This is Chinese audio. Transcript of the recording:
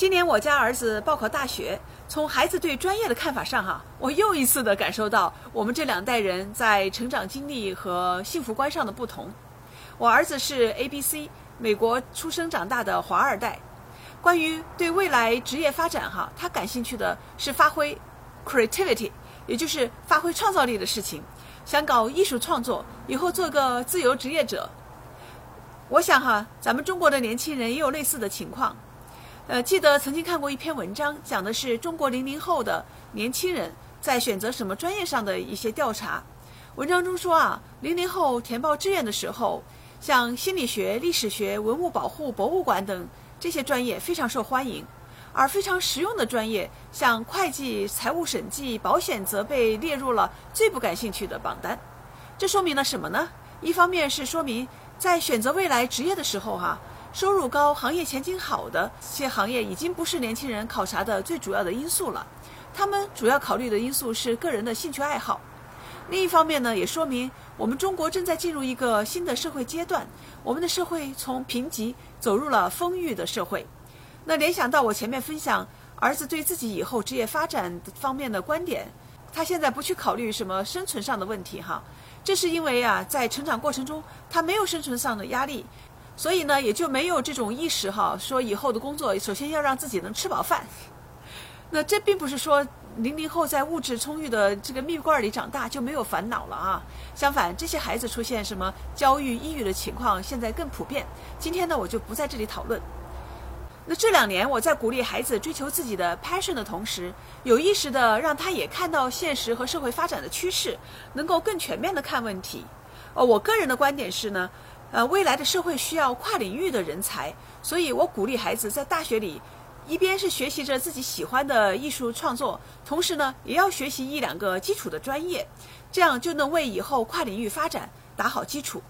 今年我家儿子报考大学，从孩子对专业的看法上，哈，我又一次的感受到我们这两代人在成长经历和幸福观上的不同。我儿子是 A B C 美国出生长大的华二代，关于对未来职业发展，哈，他感兴趣的是发挥 creativity，也就是发挥创造力的事情，想搞艺术创作，以后做个自由职业者。我想哈，咱们中国的年轻人也有类似的情况。呃，记得曾经看过一篇文章，讲的是中国零零后的年轻人在选择什么专业上的一些调查。文章中说啊，零零后填报志愿的时候，像心理学、历史学、文物保护、博物馆等这些专业非常受欢迎，而非常实用的专业，像会计、财务审计、保险，则被列入了最不感兴趣的榜单。这说明了什么呢？一方面是说明在选择未来职业的时候，哈。收入高、行业前景好的这些行业已经不是年轻人考察的最主要的因素了，他们主要考虑的因素是个人的兴趣爱好。另一方面呢，也说明我们中国正在进入一个新的社会阶段，我们的社会从贫瘠走入了丰裕的社会。那联想到我前面分享儿子对自己以后职业发展方面的观点，他现在不去考虑什么生存上的问题哈，这是因为啊，在成长过程中他没有生存上的压力。所以呢，也就没有这种意识哈，说以后的工作首先要让自己能吃饱饭。那这并不是说零零后在物质充裕的这个蜜罐里长大就没有烦恼了啊。相反，这些孩子出现什么焦虑、抑郁的情况现在更普遍。今天呢，我就不在这里讨论。那这两年我在鼓励孩子追求自己的 passion 的同时，有意识的让他也看到现实和社会发展的趋势，能够更全面的看问题。哦，我个人的观点是呢。呃，未来的社会需要跨领域的人才，所以我鼓励孩子在大学里，一边是学习着自己喜欢的艺术创作，同时呢，也要学习一两个基础的专业，这样就能为以后跨领域发展打好基础。